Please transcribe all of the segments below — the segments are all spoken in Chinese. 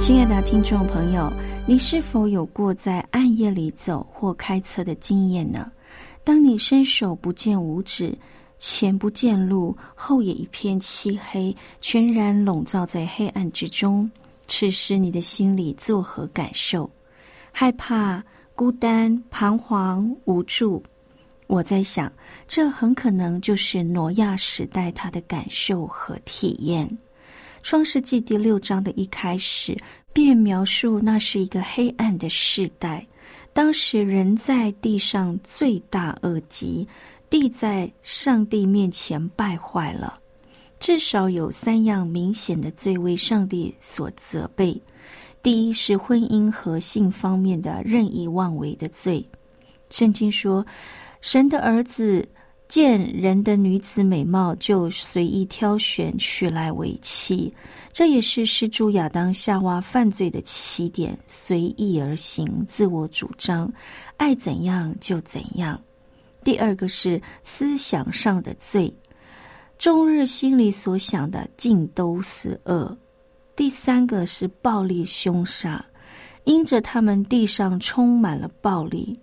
亲爱的听众朋友。你是否有过在暗夜里走或开车的经验呢？当你伸手不见五指，前不见路，后也一片漆黑，全然笼罩在黑暗之中，此时你的心里作何感受？害怕、孤单、彷徨、无助。我在想，这很可能就是挪亚时代他的感受和体验。创世纪第六章的一开始。便描述那是一个黑暗的时代，当时人在地上罪大恶极，地在上帝面前败坏了。至少有三样明显的罪为上帝所责备：第一是婚姻和性方面的任意妄为的罪。圣经说，神的儿子。见人的女子美貌，就随意挑选娶来为妻，这也是施主亚当夏娃犯罪的起点。随意而行，自我主张，爱怎样就怎样。第二个是思想上的罪，终日心里所想的尽都是恶。第三个是暴力凶杀，因着他们地上充满了暴力。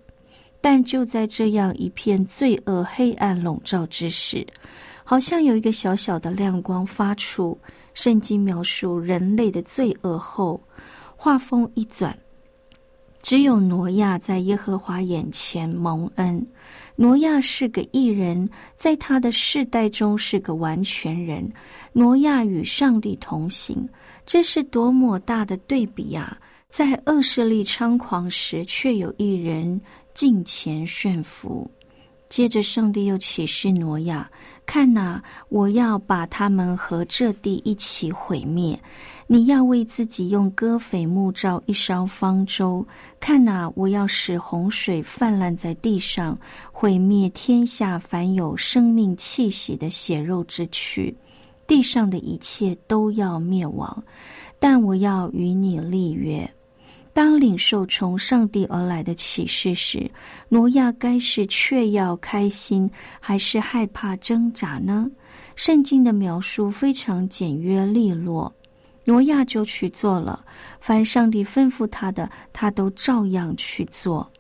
但就在这样一片罪恶黑暗笼罩之时，好像有一个小小的亮光发出。圣经描述人类的罪恶后，画风一转，只有挪亚在耶和华眼前蒙恩。挪亚是个异人，在他的世代中是个完全人。挪亚与上帝同行，这是多么大的对比呀！在恶势力猖狂时，却有一人。近前炫服，接着上帝又启示挪亚：“看哪，我要把他们和这地一起毁灭。你要为自己用戈斐木造一烧方舟。看哪，我要使洪水泛滥在地上，毁灭天下凡有生命气息的血肉之躯，地上的一切都要灭亡。但我要与你立约。”当领受从上帝而来的启示时，挪亚该是却要开心，还是害怕挣扎呢？圣经的描述非常简约利落，挪亚就去做了。凡上帝吩咐他的，他都照样去做。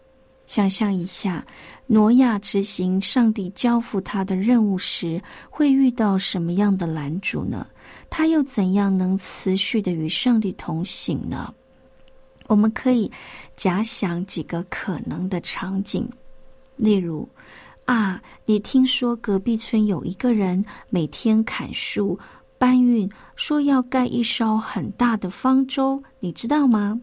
想象一下，挪亚执行上帝交付他的任务时，会遇到什么样的拦阻呢？他又怎样能持续的与上帝同行呢？我们可以假想几个可能的场景，例如，啊，你听说隔壁村有一个人每天砍树搬运，说要盖一艘很大的方舟，你知道吗？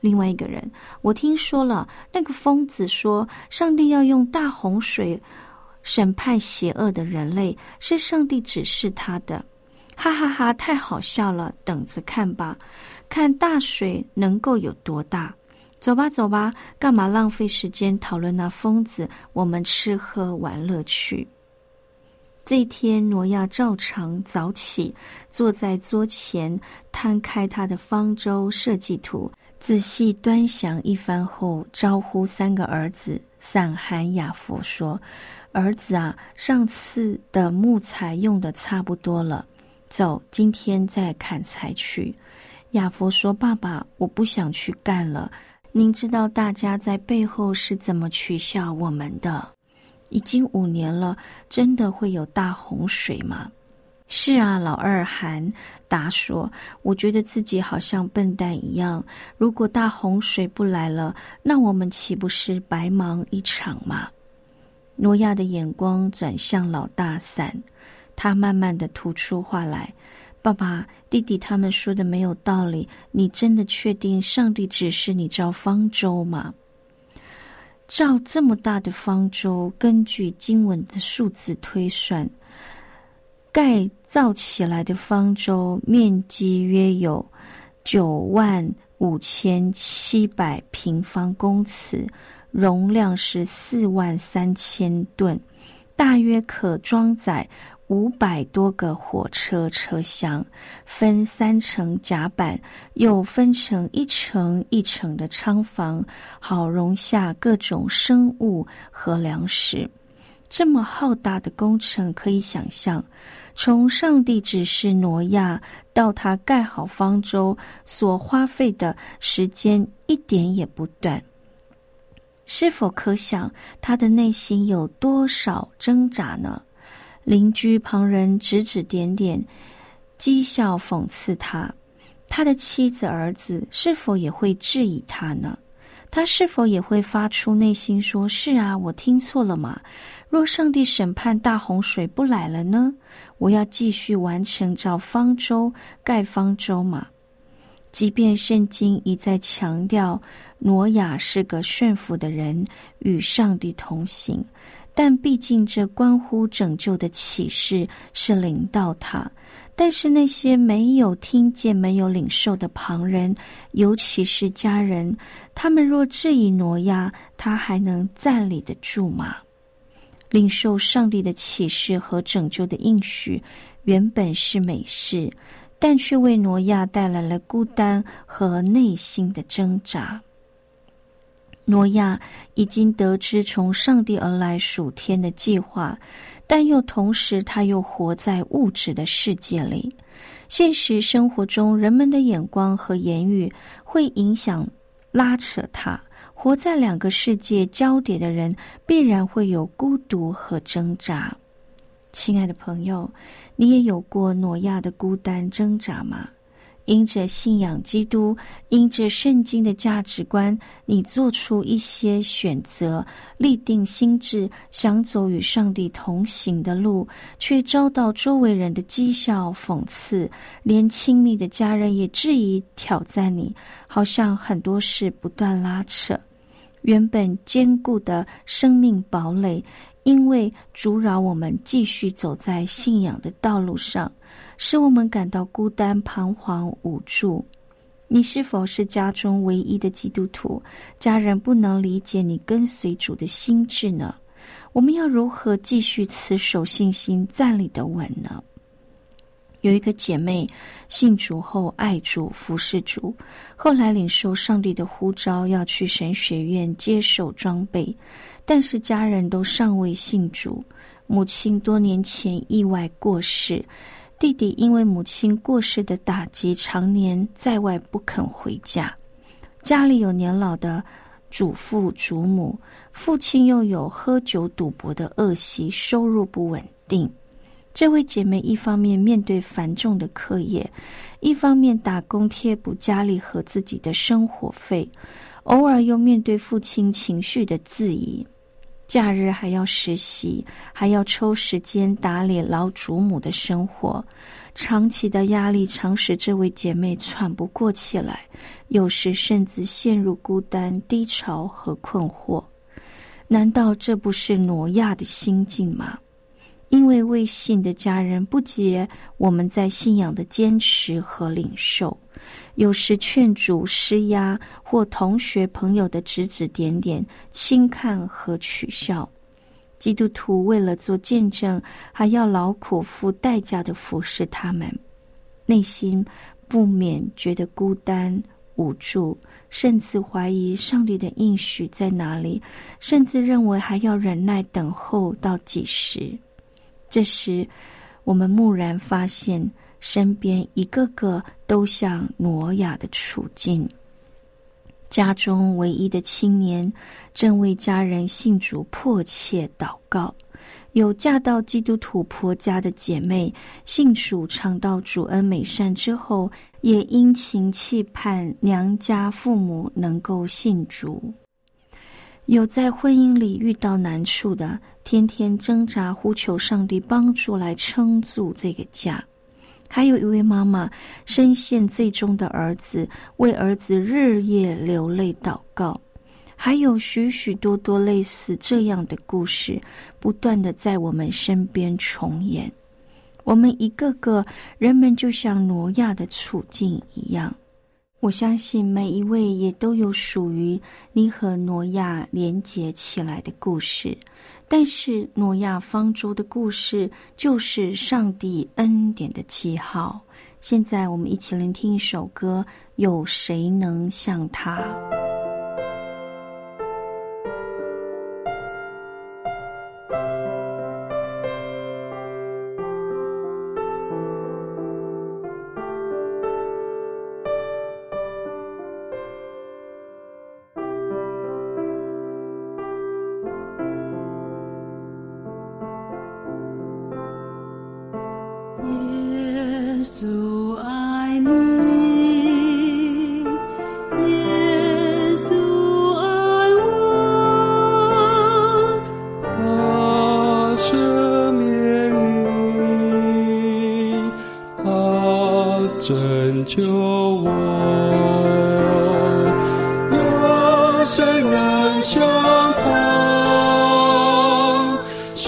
另外一个人，我听说了，那个疯子说，上帝要用大洪水审判邪恶的人类，是上帝指示他的。哈哈哈，太好笑了！等着看吧，看大水能够有多大。走吧，走吧，干嘛浪费时间讨论那疯子？我们吃喝玩乐去。这天，挪亚照常早起，坐在桌前，摊开他的方舟设计图，仔细端详一番后，招呼三个儿子散寒雅佛说：“儿子啊，上次的木材用的差不多了。”走，今天再砍柴去。亚佛说：“爸爸，我不想去干了。您知道大家在背后是怎么取笑我们的？已经五年了，真的会有大洪水吗？是啊，老二韩达说：“我觉得自己好像笨蛋一样。如果大洪水不来了，那我们岂不是白忙一场吗？”诺亚的眼光转向老大伞，他慢慢的吐出话来：“爸爸，弟弟他们说的没有道理。你真的确定上帝指示你造方舟吗？造这么大的方舟，根据经文的数字推算。”盖造起来的方舟面积约有九万五千七百平方公尺，容量是四万三千吨，大约可装载五百多个火车车厢，分三层甲板，又分成一层一层的仓房，好容下各种生物和粮食。这么浩大的工程，可以想象。从上帝指示挪亚到他盖好方舟所花费的时间一点也不短，是否可想他的内心有多少挣扎呢？邻居旁人指指点点，讥笑讽刺他，他的妻子儿子是否也会质疑他呢？他是否也会发出内心说：“是啊，我听错了吗？”若上帝审判大洪水不来了呢？我要继续完成造方舟、盖方舟吗？即便圣经一再强调挪亚是个顺服的人，与上帝同行，但毕竟这关乎拯救的启示是领到他。但是那些没有听见、没有领受的旁人，尤其是家人，他们若质疑挪亚，他还能站立得住吗？领受上帝的启示和拯救的应许，原本是美事，但却为挪亚带来了孤单和内心的挣扎。挪亚已经得知从上帝而来属天的计划，但又同时他又活在物质的世界里。现实生活中，人们的眼光和言语会影响、拉扯他。活在两个世界交叠的人，必然会有孤独和挣扎。亲爱的朋友，你也有过挪亚的孤单挣扎吗？因着信仰基督，因着圣经的价值观，你做出一些选择，立定心志，想走与上帝同行的路，却遭到周围人的讥笑、讽刺，连亲密的家人也质疑、挑战你，好像很多事不断拉扯。原本坚固的生命堡垒，因为阻扰我们继续走在信仰的道路上，使我们感到孤单、彷徨、无助。你是否是家中唯一的基督徒？家人不能理解你跟随主的心智呢？我们要如何继续持守信心、站立的稳呢？有一个姐妹信主后爱主服侍主，后来领受上帝的呼召，要去神学院接受装备，但是家人都尚未信主。母亲多年前意外过世，弟弟因为母亲过世的打击，常年在外不肯回家。家里有年老的祖父祖母，父亲又有喝酒赌博的恶习，收入不稳定。这位姐妹一方面面对繁重的课业，一方面打工贴补家里和自己的生活费，偶尔又面对父亲情绪的质疑，假日还要实习，还要抽时间打理老祖母的生活，长期的压力常使这位姐妹喘不过气来，有时甚至陷入孤单、低潮和困惑。难道这不是挪亚的心境吗？因为未信的家人不解我们在信仰的坚持和领受，有时劝阻施压，或同学朋友的指指点点、轻看和取笑。基督徒为了做见证，还要劳苦付代价的服侍他们，内心不免觉得孤单无助，甚至怀疑上帝的应许在哪里，甚至认为还要忍耐等候到几时。这时，我们蓦然发现，身边一个个都像挪亚的处境。家中唯一的青年正为家人信主迫切祷告。有嫁到基督徒婆家的姐妹，信主尝到主恩美善之后，也殷勤期盼娘家父母能够信主。有在婚姻里遇到难处的，天天挣扎呼求上帝帮助来撑住这个家。还有一位妈妈深陷最终的儿子，为儿子日夜流泪祷告。还有许许多多类似这样的故事，不断的在我们身边重演。我们一个个人们就像挪亚的处境一样。我相信每一位也都有属于你和挪亚连结起来的故事。但是诺亚方舟的故事就是上帝恩典的记号。现在我们一起聆听一首歌，有谁能像他？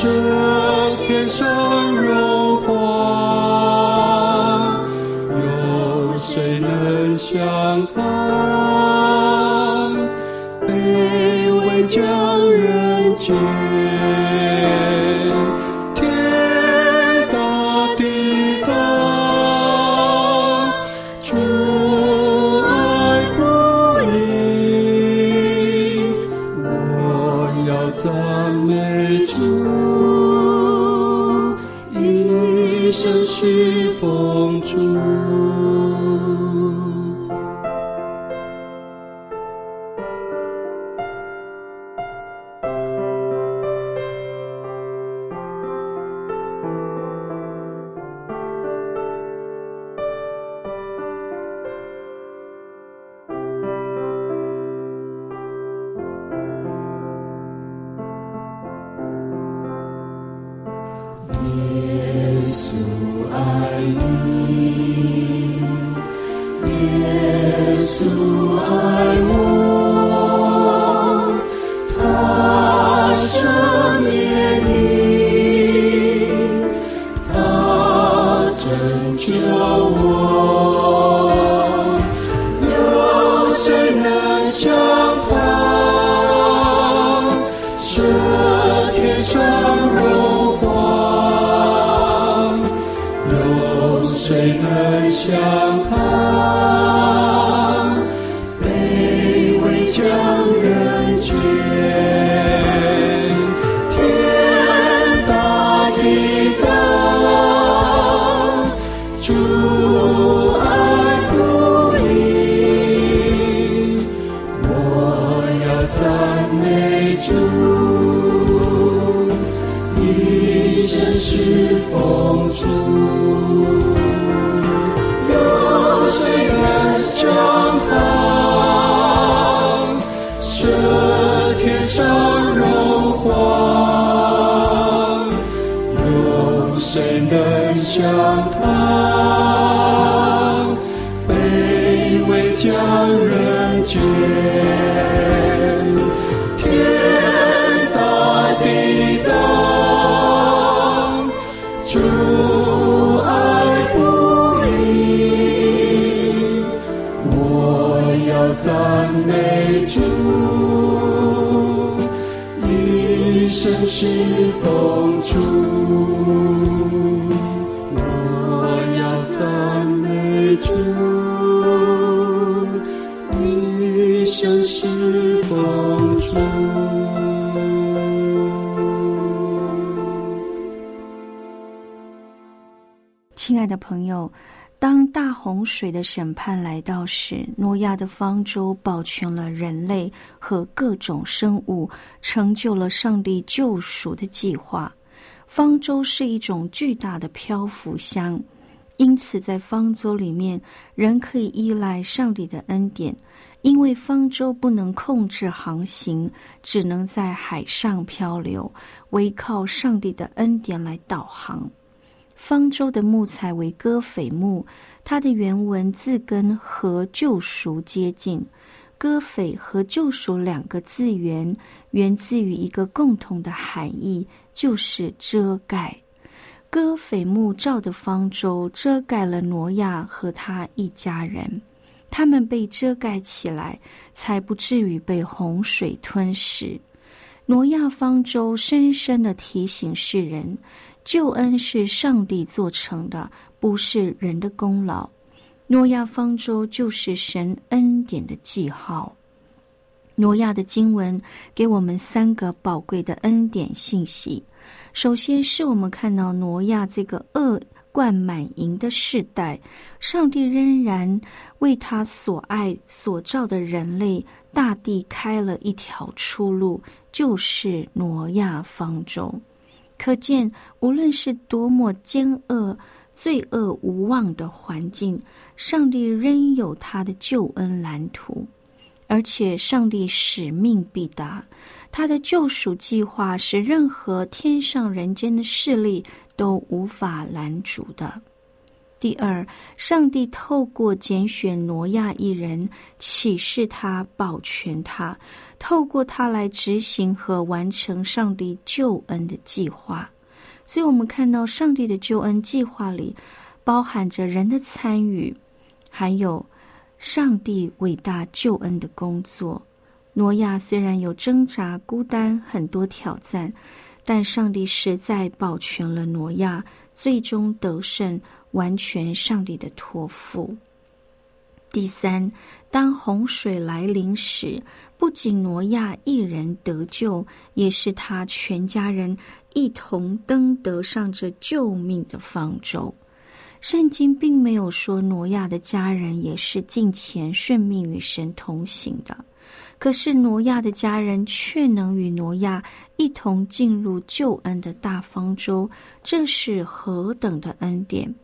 sure. 是风烛，我要赞美主，一生是风烛。亲爱的朋友，洪水的审判来到时，诺亚的方舟保全了人类和各种生物，成就了上帝救赎的计划。方舟是一种巨大的漂浮箱，因此在方舟里面，人可以依赖上帝的恩典。因为方舟不能控制航行，只能在海上漂流，唯靠上帝的恩典来导航。方舟的木材为戈斐木，它的原文字根和救赎接近。戈斐和救赎两个字源源自于一个共同的含义，就是遮盖。戈斐木造的方舟遮盖了挪亚和他一家人，他们被遮盖起来，才不至于被洪水吞噬。挪亚方舟深深的提醒世人。救恩是上帝做成的，不是人的功劳。诺亚方舟就是神恩典的记号。诺亚的经文给我们三个宝贵的恩典信息。首先是我们看到诺亚这个恶贯满盈的世代，上帝仍然为他所爱所造的人类大地开了一条出路，就是诺亚方舟。可见，无论是多么奸恶、罪恶无望的环境，上帝仍有他的救恩蓝图，而且上帝使命必达，他的救赎计划是任何天上人间的势力都无法拦阻的。第二，上帝透过拣选挪亚一人，启示他、保全他，透过他来执行和完成上帝救恩的计划。所以，我们看到上帝的救恩计划里，包含着人的参与，还有上帝伟大救恩的工作。挪亚虽然有挣扎、孤单、很多挑战，但上帝实在保全了挪亚，最终得胜。完全上帝的托付。第三，当洪水来临时，不仅挪亚一人得救，也是他全家人一同登得上这救命的方舟。圣经并没有说挪亚的家人也是近前顺命与神同行的，可是挪亚的家人却能与挪亚一同进入救恩的大方舟，这是何等的恩典！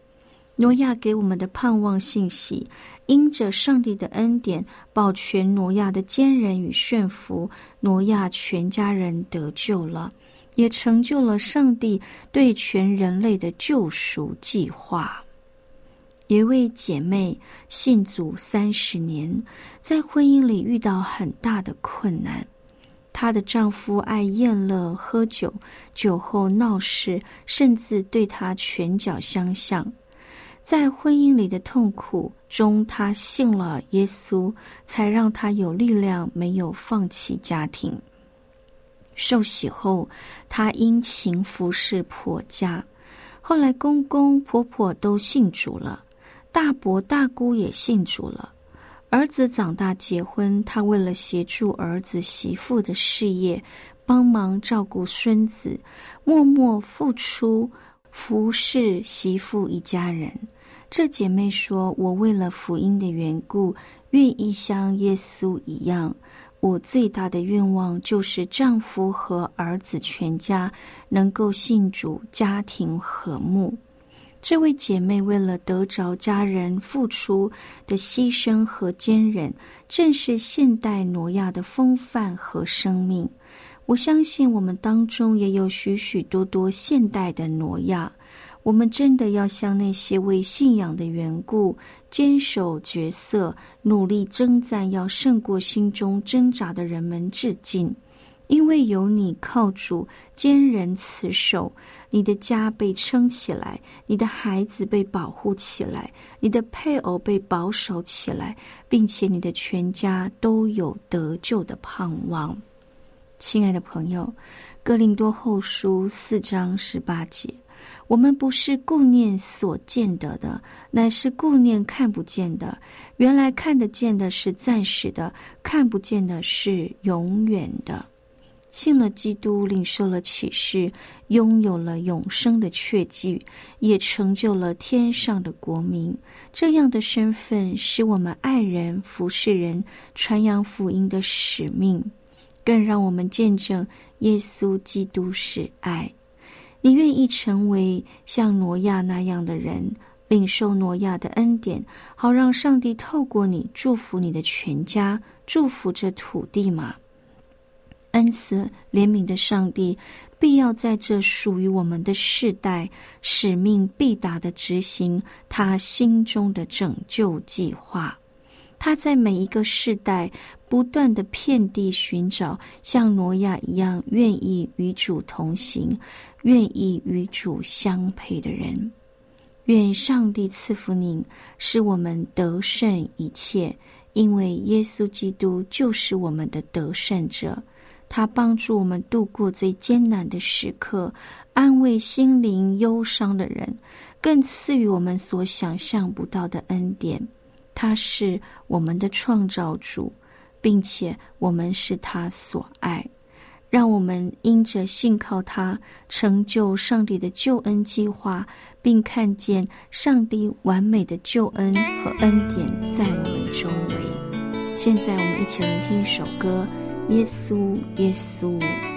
挪亚给我们的盼望信息，因着上帝的恩典，保全挪亚的奸人与炫福，挪亚全家人得救了，也成就了上帝对全人类的救赎计划。一位姐妹信主三十年，在婚姻里遇到很大的困难，她的丈夫爱宴乐喝酒，酒后闹事，甚至对她拳脚相向。在婚姻里的痛苦中，他信了耶稣，才让他有力量，没有放弃家庭。受洗后，他殷勤服侍婆家。后来，公公婆婆都信主了，大伯大姑也信主了。儿子长大结婚，他为了协助儿子媳妇的事业，帮忙照顾孙子，默默付出，服侍媳妇一家人。这姐妹说：“我为了福音的缘故，愿意像耶稣一样。我最大的愿望就是丈夫和儿子全家能够信主，家庭和睦。”这位姐妹为了得着家人付出的牺牲和坚忍，正是现代挪亚的风范和生命。我相信我们当中也有许许多多现代的挪亚。我们真的要向那些为信仰的缘故坚守角色、努力征战、要胜过心中挣扎的人们致敬，因为有你靠主坚忍此守，你的家被撑起来，你的孩子被保护起来，你的配偶被保守起来，并且你的全家都有得救的盼望。亲爱的朋友，《哥林多后书》四章十八节。我们不是顾念所见得的，乃是顾念看不见的。原来看得见的是暂时的，看不见的是永远的。信了基督，领受了启示，拥有了永生的确据，也成就了天上的国民。这样的身份，使我们爱人、服侍人、传扬福音的使命，更让我们见证耶稣基督是爱。你愿意成为像挪亚那样的人，领受挪亚的恩典，好让上帝透过你祝福你的全家，祝福这土地吗？恩慈怜悯的上帝，必要在这属于我们的世代，使命必达的执行他心中的拯救计划。他在每一个世代不断的遍地寻找，像挪亚一样愿意与主同行、愿意与主相配的人。愿上帝赐福您，使我们得胜一切，因为耶稣基督就是我们的得胜者。他帮助我们度过最艰难的时刻，安慰心灵忧伤的人，更赐予我们所想象不到的恩典。他是我们的创造主，并且我们是他所爱。让我们因着信靠他，成就上帝的救恩计划，并看见上帝完美的救恩和恩典在我们周围。现在，我们一起聆听一首歌。耶稣，耶稣。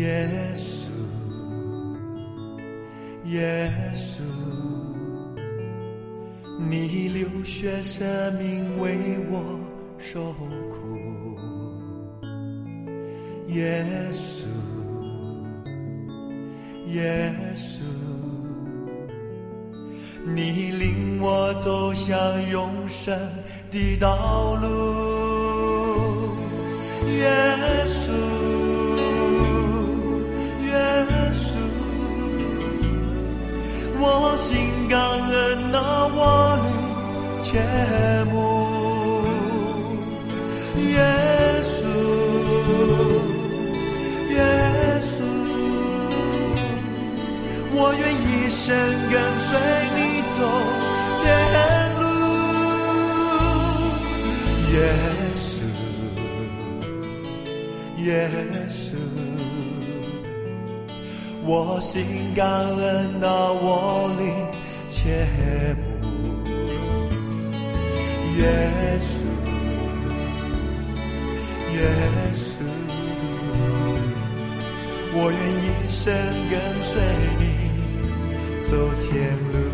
耶稣耶稣，你流血舍命为我受苦。耶稣耶稣，你领我走向永生的道路。耶稣。切慕，耶稣，耶稣，我愿一生跟随你走。天路耶稣，耶稣，我心感恩那我灵切慕。耶稣，耶稣，我愿一生跟随你走天路。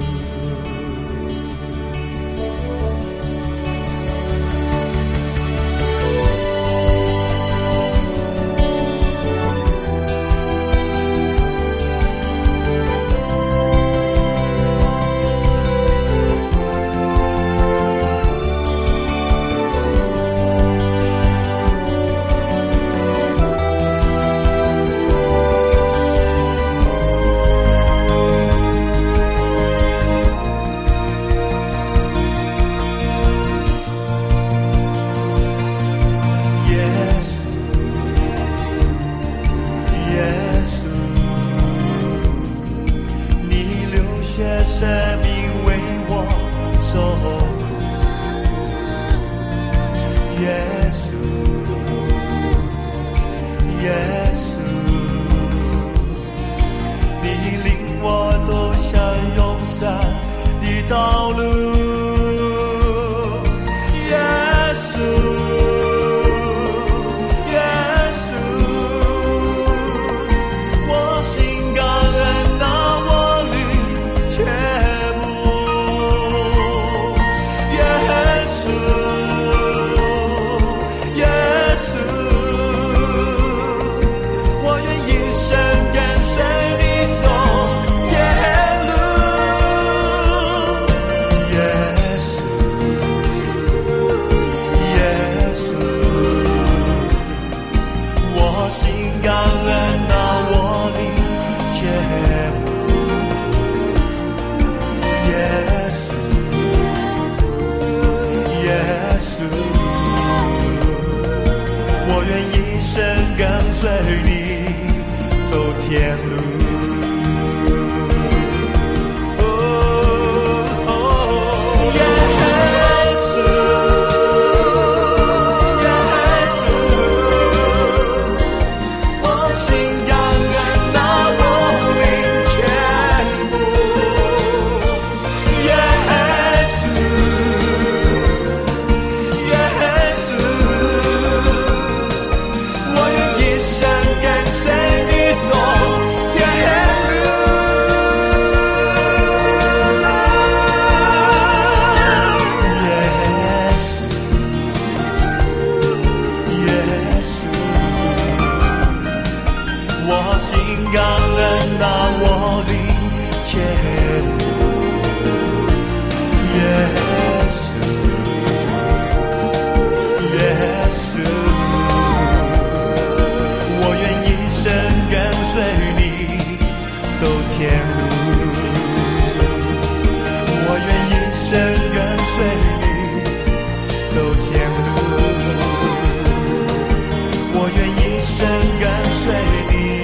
跟随你。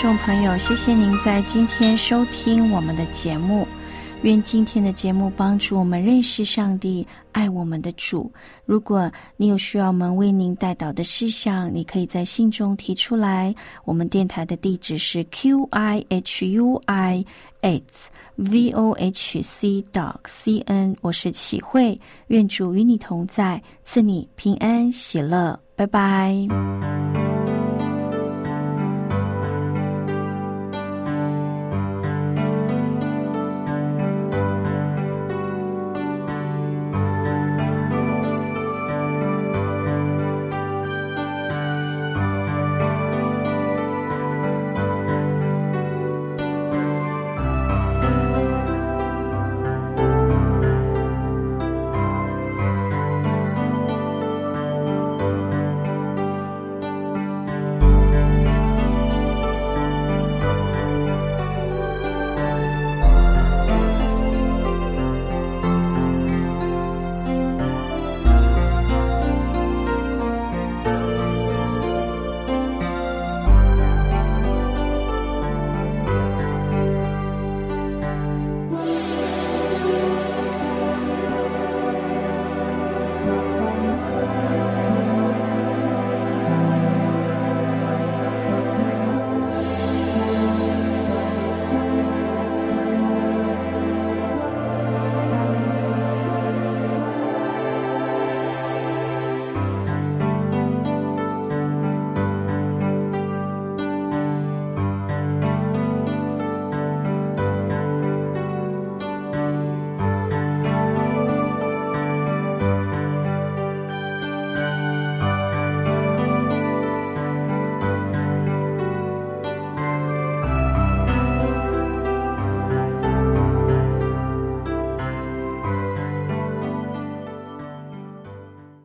众朋友，谢谢您在今天收听我们的节目。愿今天的节目帮助我们认识上帝，爱我们的主。如果你有需要我们为您带导的事项，你可以在信中提出来。我们电台的地址是 q i h u i h v o h c dot c n。我是启慧，愿主与你同在，赐你平安喜乐。拜拜。